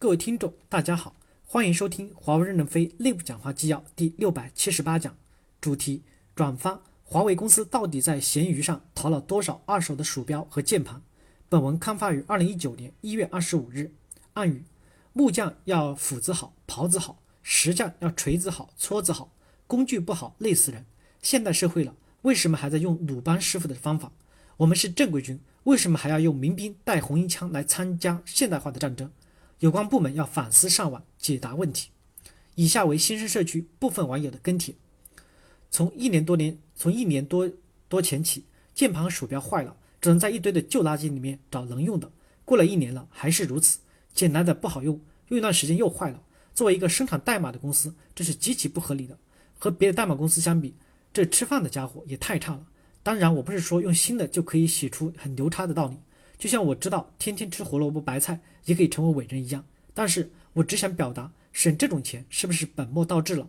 各位听众，大家好，欢迎收听华为任正非内部讲话纪要第六百七十八讲，主题：转发华为公司到底在闲鱼上淘了多少二手的鼠标和键盘？本文刊发于二零一九年一月二十五日。暗语：木匠要斧子好，刨子好；石匠要锤子好，撮子好。工具不好，累死人。现代社会了，为什么还在用鲁班师傅的方法？我们是正规军，为什么还要用民兵带红缨枪来参加现代化的战争？有关部门要反思上网，解答问题。以下为新生社区部分网友的跟帖：从一年多年，从一年多多前起，键盘鼠标坏了。只能在一堆的旧垃圾里面找能用的。过了一年了，还是如此。简单的不好用，用一段时间又坏了。作为一个生产代码的公司，这是极其不合理的。和别的代码公司相比，这吃饭的家伙也太差了。当然，我不是说用新的就可以写出很牛叉的道理。就像我知道天天吃胡萝卜白菜也可以成为伟人一样。但是我只想表达，省这种钱是不是本末倒置了？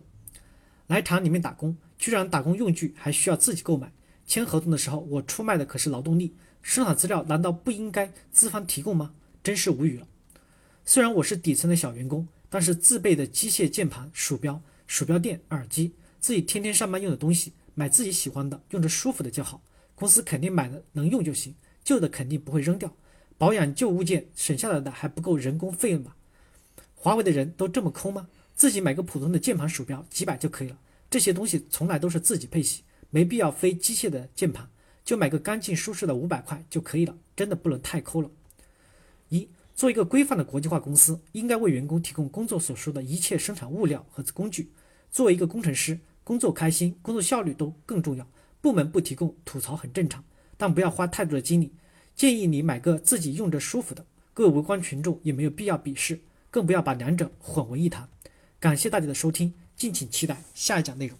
来厂里面打工，居然打工用具还需要自己购买。签合同的时候，我出卖的可是劳动力，生产资料难道不应该资方提供吗？真是无语了。虽然我是底层的小员工，但是自备的机械键盘、鼠标、鼠标垫、耳机，自己天天上班用的东西，买自己喜欢的、用着舒服的就好。公司肯定买的能用就行，旧的肯定不会扔掉。保养旧物件省下来的还不够人工费用吧？华为的人都这么抠吗？自己买个普通的键盘、鼠标几百就可以了，这些东西从来都是自己配齐。没必要非机械的键盘，就买个干净舒适的五百块就可以了，真的不能太抠了。一，做一个规范的国际化公司，应该为员工提供工作所需的一切生产物料和工具。作为一个工程师，工作开心、工作效率都更重要。部门不提供，吐槽很正常，但不要花太多的精力。建议你买个自己用着舒服的。各位围观群众也没有必要鄙视，更不要把两者混为一谈。感谢大家的收听，敬请期待下一讲内容。